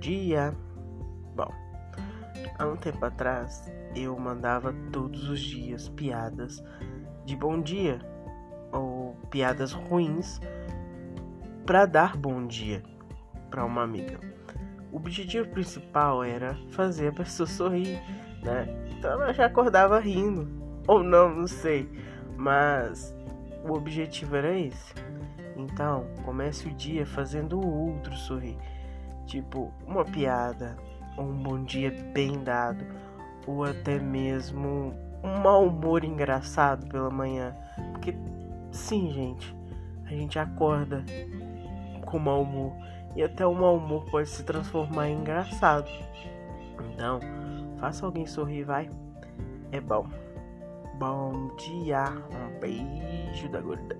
dia. Bom, há um tempo atrás eu mandava todos os dias piadas de bom dia ou piadas ruins para dar bom dia para uma amiga. O objetivo principal era fazer a pessoa sorrir, né? Então ela já acordava rindo, ou não, não sei, mas o objetivo era esse. Então, comece o dia fazendo o outro sorrir. Tipo, uma piada, ou um bom dia bem dado, ou até mesmo um mau humor engraçado pela manhã. Porque, sim, gente, a gente acorda com mau humor e até o mau humor pode se transformar em engraçado. Então, faça alguém sorrir, vai. É bom. Bom dia, um beijo da gorda.